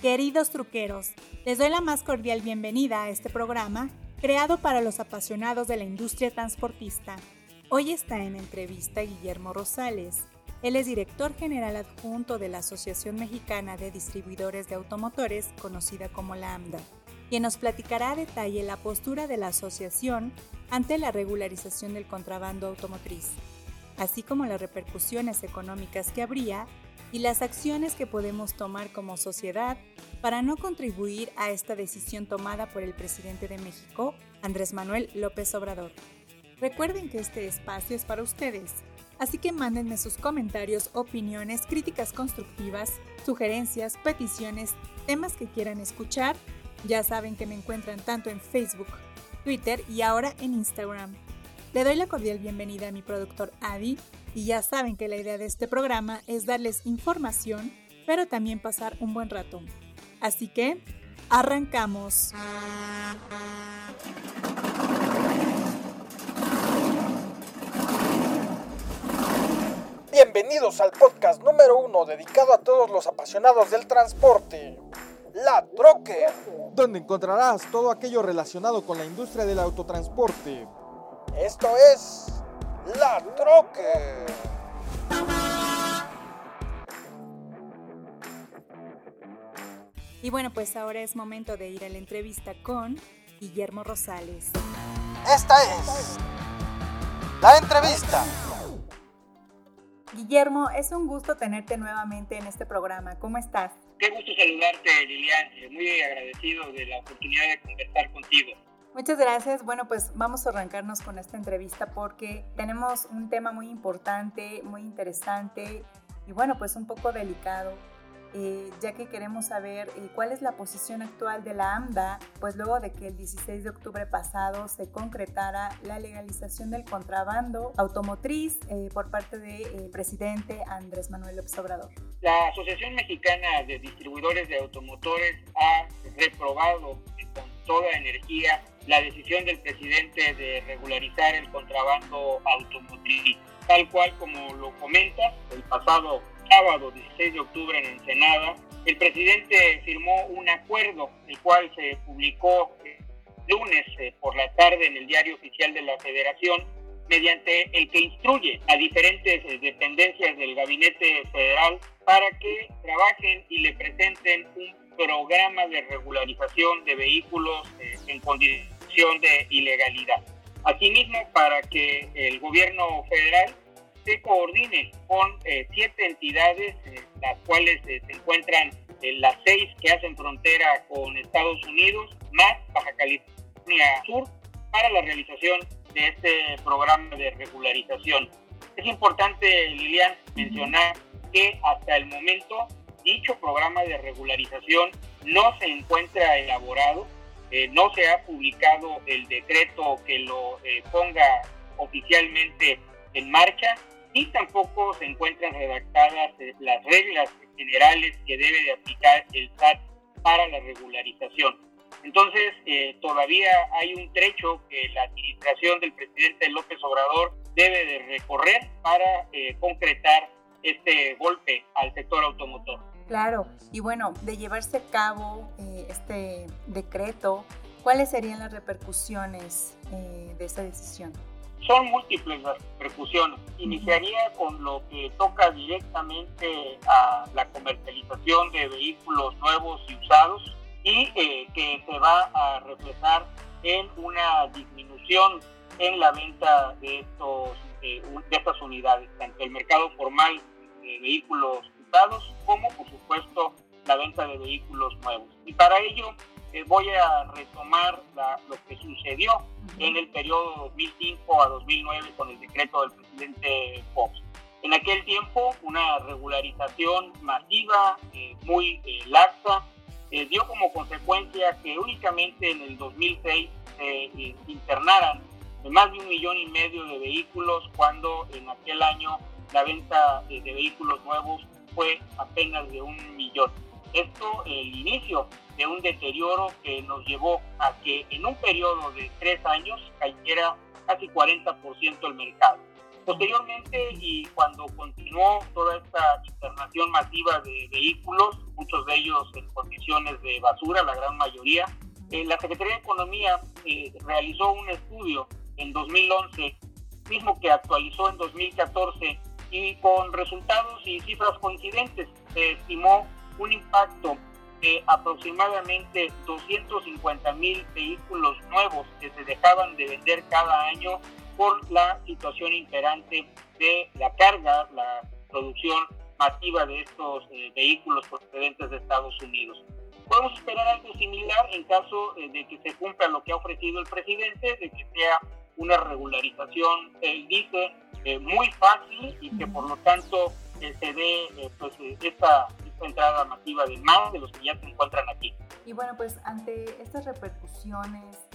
Queridos truqueros, les doy la más cordial bienvenida a este programa creado para los apasionados de la industria transportista. Hoy está en entrevista Guillermo Rosales. Él es director general adjunto de la Asociación Mexicana de Distribuidores de Automotores, conocida como la AMDA, quien nos platicará a detalle la postura de la asociación ante la regularización del contrabando automotriz, así como las repercusiones económicas que habría y las acciones que podemos tomar como sociedad para no contribuir a esta decisión tomada por el presidente de México, Andrés Manuel López Obrador. Recuerden que este espacio es para ustedes, así que mándenme sus comentarios, opiniones, críticas constructivas, sugerencias, peticiones, temas que quieran escuchar. Ya saben que me encuentran tanto en Facebook, Twitter y ahora en Instagram. Le doy la cordial bienvenida a mi productor Adi y ya saben que la idea de este programa es darles información, pero también pasar un buen rato. Así que, arrancamos. Bienvenidos al podcast número uno dedicado a todos los apasionados del transporte. La Troque, donde encontrarás todo aquello relacionado con la industria del autotransporte. Esto es La Troque. Y bueno, pues ahora es momento de ir a la entrevista con Guillermo Rosales. Esta es la entrevista. Guillermo, es un gusto tenerte nuevamente en este programa. ¿Cómo estás? Qué gusto saludarte, Lilian. Muy agradecido de la oportunidad de conversar contigo. Muchas gracias. Bueno, pues vamos a arrancarnos con esta entrevista porque tenemos un tema muy importante, muy interesante y bueno, pues un poco delicado eh, ya que queremos saber eh, cuál es la posición actual de la AMDA, pues luego de que el 16 de octubre pasado se concretara la legalización del contrabando automotriz eh, por parte del presidente Andrés Manuel López Obrador. La Asociación Mexicana de Distribuidores de Automotores ha reprobado con toda energía la decisión del presidente de regularizar el contrabando automotriz. Tal cual como lo comenta, el pasado sábado 16 de octubre en Ensenada, el presidente firmó un acuerdo, el cual se publicó lunes eh, por la tarde en el diario oficial de la Federación, mediante el que instruye a diferentes eh, dependencias del gabinete federal para que trabajen y le presenten un programa de regularización de vehículos eh, en condición de ilegalidad. Asimismo, para que el gobierno federal se coordine con eh, siete entidades, eh, las cuales eh, se encuentran las seis que hacen frontera con Estados Unidos, más Baja California Sur, para la realización de este programa de regularización. Es importante, Lilian, mencionar que hasta el momento dicho programa de regularización no se encuentra elaborado, no se ha publicado el decreto que lo ponga oficialmente en marcha y tampoco se encuentran redactadas eh, las reglas generales que debe de aplicar el SAT para la regularización. Entonces, eh, todavía hay un trecho que la administración del presidente López Obrador debe de recorrer para eh, concretar este golpe al sector automotor. Claro, y bueno, de llevarse a cabo este decreto, ¿cuáles serían las repercusiones de esta decisión? son múltiples las repercusiones. Iniciaría con lo que toca directamente a la comercialización de vehículos nuevos y usados y eh, que se va a reflejar en una disminución en la venta de, estos, eh, de estas unidades, tanto el mercado formal de vehículos usados como, por supuesto, la venta de vehículos nuevos. Y para ello voy a retomar lo que sucedió en el periodo 2005 a 2009 con el decreto del presidente Fox. En aquel tiempo, una regularización masiva, eh, muy eh, laxa, eh, dio como consecuencia que únicamente en el 2006 se internaran más de un millón y medio de vehículos, cuando en aquel año la venta de vehículos nuevos fue apenas de un millón. Esto, el inicio de un deterioro que nos llevó a que en un periodo de tres años cayera casi 40% el mercado. Posteriormente, y cuando continuó toda esta internación masiva de vehículos, muchos de ellos en condiciones de basura, la gran mayoría, eh, la Secretaría de Economía eh, realizó un estudio en 2011, mismo que actualizó en 2014, y con resultados y cifras coincidentes, se estimó un impacto de aproximadamente 250 mil vehículos nuevos que se dejaban de vender cada año por la situación imperante de la carga, la producción masiva de estos eh, vehículos procedentes de Estados Unidos. Podemos esperar algo similar en caso eh, de que se cumpla lo que ha ofrecido el presidente, de que sea una regularización, él dice, eh, muy fácil y que por lo tanto se dé pues, esta, esta entrada masiva de más de los que ya se encuentran aquí. Y bueno, pues ante estas repercusiones,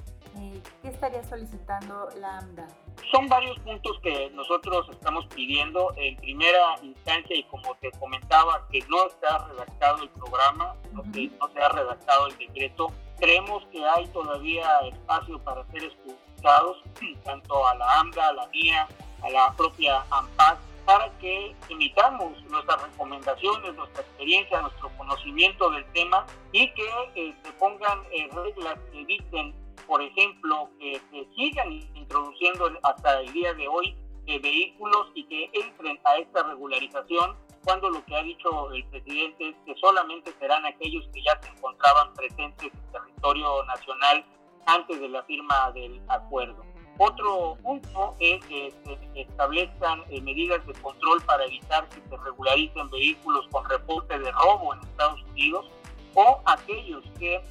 ¿qué estaría solicitando la AMDA? Son varios puntos que nosotros estamos pidiendo en primera instancia y como te comentaba que no está redactado el programa, no, no se ha redactado el decreto, creemos que hay todavía espacio para ser tanto a la AMDA, a la MIA, a la propia AMPAC, para que imitamos nuestras recomendaciones, nuestra experiencia, nuestro conocimiento del tema y que eh, se pongan eh, reglas que eviten por ejemplo, que, sigan introduciendo hasta el día de hoy eh, vehículos y que entren a esta regularización cuando lo que ha dicho el presidente es que solamente serán aquellos que ya se encontraban presentes en territorio nacional antes de la firma del acuerdo. Otro punto es que se establezcan eh, medidas de control para evitar que se regularicen vehículos con reporte de robo en Estados Unidos o aquellos que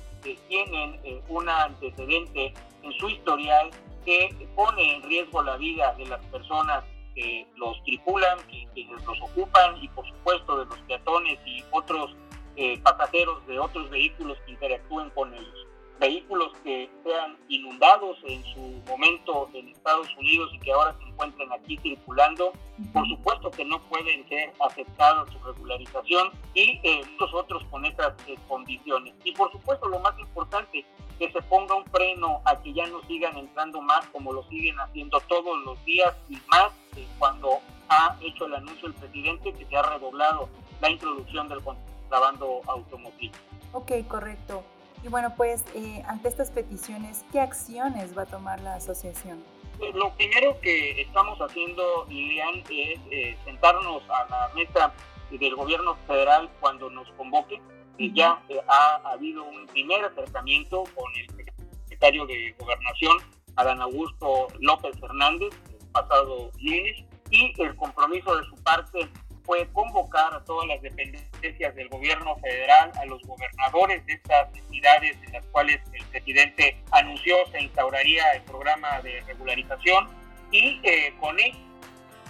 tienen eh, un antecedente en su historial que pone en riesgo la vida de las personas que los tripulan, que, los ocupan y por supuesto de los peatones y otros eh, pasajeros de otros vehículos que interactúen con ellos vehículos que sean inundados en su momento en Estados Unidos y que ahora se encuentren aquí circulando, por supuesto que no pueden ser aceptados su regularización y eh, muchos otros con esas eh, condiciones. Y por supuesto lo más importante, que se ponga un freno a que ya no sigan entrando más como lo siguen haciendo todos los días y más eh, cuando ha hecho el anuncio el presidente que se ha redoblado la introducción del contrabando automotriz. Ok, correcto. Y bueno, pues eh, ante estas peticiones, ¿qué acciones va a tomar la asociación? Pues, lo primero que estamos haciendo, Lilian, es eh, sentarnos a la mesa del gobierno federal cuando nos convoque. Ya eh, ha habido un primer acercamiento con el secretario de Gobernación, Adán Augusto López Hernández, el pasado lunes, y el compromiso de su parte fue convocar a todas las dependencias del gobierno federal, a los gobernadores de estas entidades en las cuales el presidente anunció se instauraría el programa de regularización y eh, con él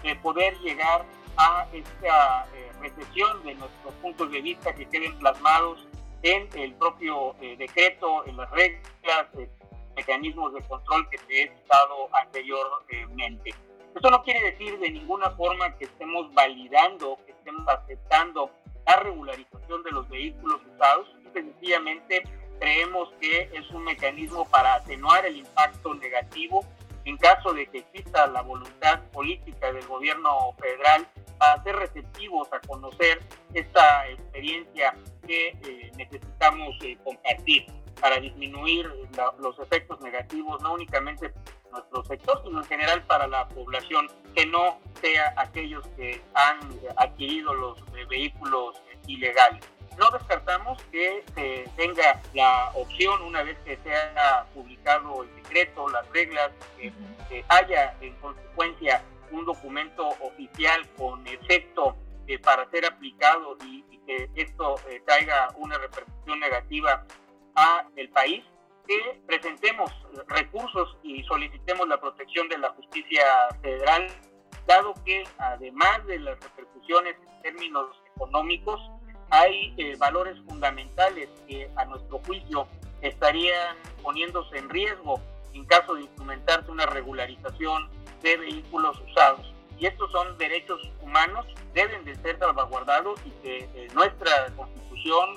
eh, poder llegar a esta eh, recesión de nuestros puntos de vista que queden plasmados en el propio decreto, en las reglas, mecanismos de control que se he citado anteriormente. Esto no quiere decir de ninguna forma que estemos validando, que estemos aceptando la regularización de los vehículos usados. Sencillamente creemos que es un mecanismo para atenuar el impacto negativo en caso de que exista la voluntad política del gobierno federal para ser receptivos a conocer esta experiencia que eh, necesitamos eh, compartir para disminuir los efectos negativos, no únicamente nuestro sector, sino en general para la población, que no sea aquellos que han adquirido los eh, vehículos ilegales. No descartamos que se tenga la opción, una vez que se haya publicado el decreto, las reglas, que, haya en consecuencia un documento oficial con efecto eh, para ser aplicado y, que esto eh, traiga una repercusión negativa a el país, que presentemos recursos y solicitemos la protección de la justicia federal, dado que además de las repercusiones en términos económicos, hay eh, valores fundamentales que a nuestro juicio estarían poniéndose en riesgo en caso de instrumentarse una regularización de vehículos usados. Y estos son derechos humanos, deben de ser salvaguardados y que eh, nuestra constitución,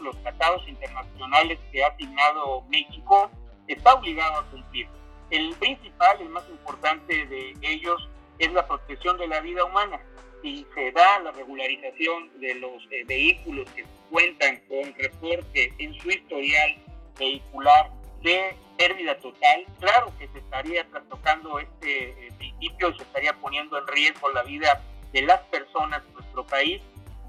los tratados internacionales que ha asignado México, está obligado a cumplir. El principal, el más importante de ellos es la protección de la vida humana. Si se da la regularización de los eh, vehículos que cuentan con reporte en su historial vehicular de pérdida total, claro que se estaría trastocando este eh, principio y se estaría poniendo en riesgo la vida de las personas en nuestro país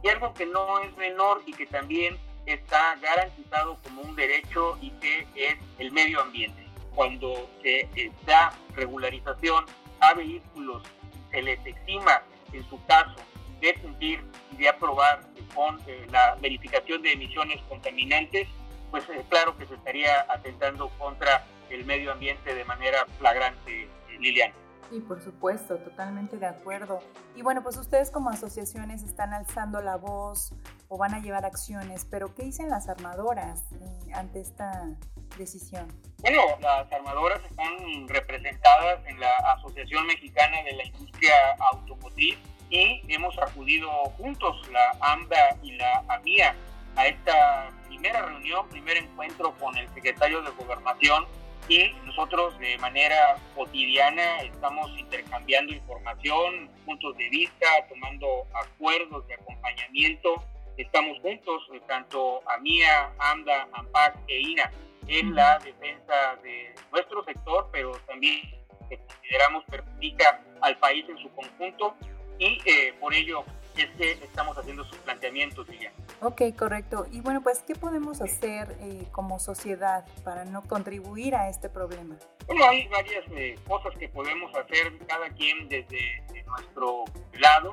y algo que no es menor y que también está garantizado como un derecho y que es el medio ambiente. Cuando se eh, da regularización a vehículos, se les exima en su caso de cumplir y de aprobar con eh, la verificación de emisiones contaminantes, pues eh, claro que se estaría atentando contra el medio ambiente de manera flagrante, Liliana. Sí, por supuesto, totalmente de acuerdo. Y bueno, pues ustedes como asociaciones están alzando la voz o van a llevar acciones, pero ¿qué dicen las armadoras eh, ante esta decisión? Bueno, las armadoras están representadas en la Asociación Mexicana de la Industria Automotriz y hemos acudido juntos, la AMBA y la AMIA, a esta primera reunión, primer encuentro con el secretario de Gobernación y nosotros de manera cotidiana estamos intercambiando información, puntos de vista, tomando acuerdos de acompañamiento. Estamos juntos, eh, tanto AMIA, AMDA, AMPAC e INA, en la defensa de nuestro sector, pero también que consideramos perjudica al país en su conjunto y eh, por ello es que estamos haciendo sus planteamientos, Lilian. Ok, correcto. Y bueno, pues, ¿qué podemos hacer eh, como sociedad para no contribuir a este problema? Bueno, hay varias eh, cosas que podemos hacer cada quien desde nuestro lado.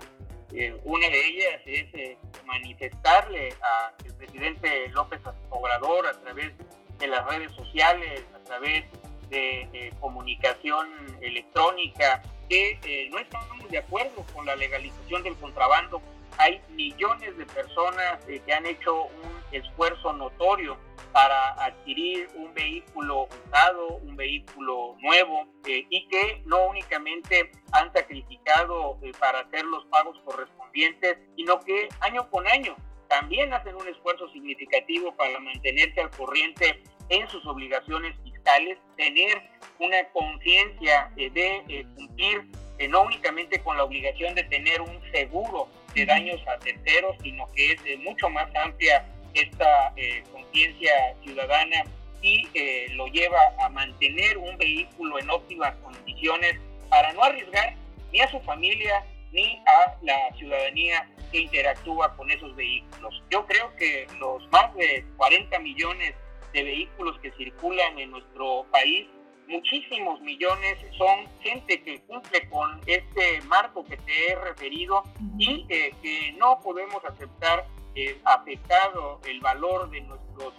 Eh, una de ellas es manifestarle al presidente López Obrador a través de las redes sociales, a través de comunicación electrónica, que no estamos de acuerdo con la legalización del contrabando. Hay millones de personas eh, que han hecho un esfuerzo notorio para adquirir un vehículo usado, un vehículo nuevo eh, y que no únicamente han sacrificado eh, para hacer los pagos correspondientes, sino que año con año también hacen un esfuerzo significativo para mantenerse al corriente en sus obligaciones fiscales, tener una conciencia de cumplir no únicamente con la obligación de tener un seguro de daños a terceros, sino que es mucho más amplia esta eh, conciencia ciudadana y eh, lo lleva a mantener un vehículo en óptimas condiciones para no arriesgar ni a su familia ni a la ciudadanía que interactúa con esos vehículos. Yo creo que los más de 40 millones de vehículos que circulan en nuestro país muchísimos millones son gente que cumple con este marco que te he referido y eh, que no podemos aceptar eh, afectado el valor de nuestros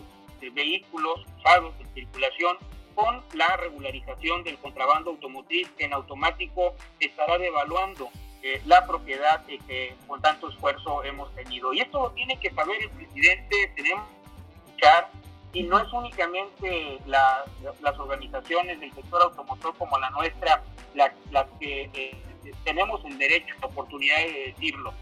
vehículos usados en circulación con la regularización del contrabando automotriz que en automático estará devaluando eh, la propiedad que con tanto esfuerzo hemos tenido. Y esto lo tiene que saber el presidente, tenemos que escuchar y no es únicamente las organizaciones del sector automotor como la nuestra las que eh, tenemos el derecho, la oportunidad de decirlo.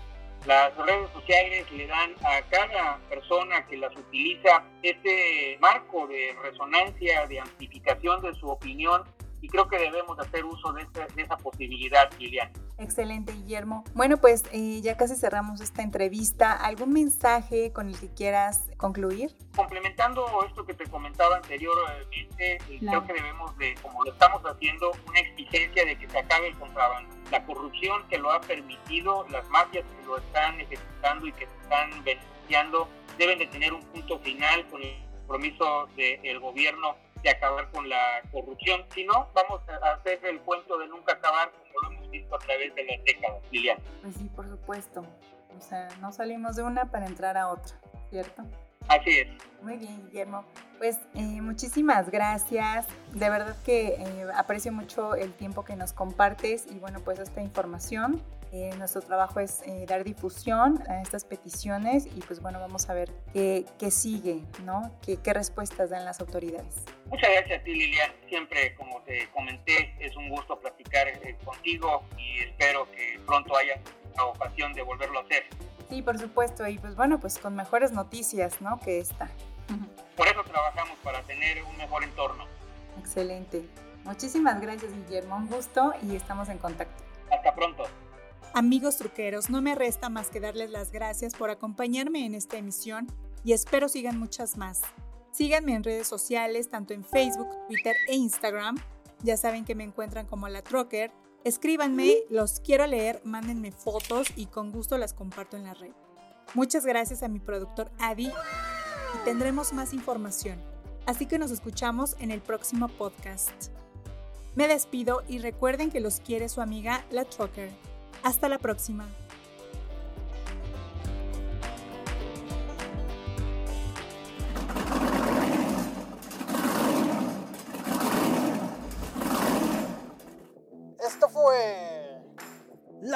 Las redes sociales le dan a cada persona que las utiliza este marco de resonancia, de amplificación de su opinión y creo que debemos hacer uso de, esa posibilidad, Liliana. Excelente, Guillermo. Bueno, pues eh, ya casi cerramos esta entrevista. ¿Algún mensaje con el que quieras concluir? Complementando esto que te comentaba anteriormente, eh, creo que debemos de, como lo estamos haciendo, una exigencia de que se acabe el contrabando. La corrupción que lo ha permitido, las mafias que lo están ejecutando y que se están beneficiando, deben de tener un punto final con el compromiso del gobierno de acabar con la corrupción. Si no, vamos a hacer el cuento de nunca acabar como lo hemos visto a través de las décadas, Liliana. Pues sí, por supuesto. O sea, no salimos de una para entrar a otra, ¿cierto? Así es. Muy bien, Guillermo. Pues eh, muchísimas gracias. De verdad que eh, aprecio mucho el tiempo que nos compartes y bueno, pues esta información. Eh, nuestro trabajo es dar difusión a estas peticiones y pues bueno, vamos a ver qué, qué sigue, ¿no? ¿Qué, ¿Qué, respuestas dan las autoridades. Muchas gracias a ti, Lilian. Siempre, como te comenté, es un gusto platicar contigo y espero que pronto haya la ocasión de volverlo a hacer. Sí, por supuesto, y pues bueno, pues con mejores noticias, ¿no? Que esta. Por eso trabajamos, para tener un mejor entorno. Excelente. Muchísimas gracias, Guillermo. Un gusto y estamos en contacto. Hasta pronto. Amigos truqueros, no me resta más que darles las gracias por acompañarme en esta emisión y espero sigan muchas más. Síganme en redes sociales, tanto en Facebook, Twitter e Instagram. Ya saben que me encuentran como la Trocker. Escríbanme, los quiero leer, mándenme fotos y con gusto las comparto en la red. Muchas gracias a mi productor Adi y tendremos más información. Así que nos escuchamos en el próximo podcast. Me despido y recuerden que los quiere su amiga La Trucker. Hasta la próxima.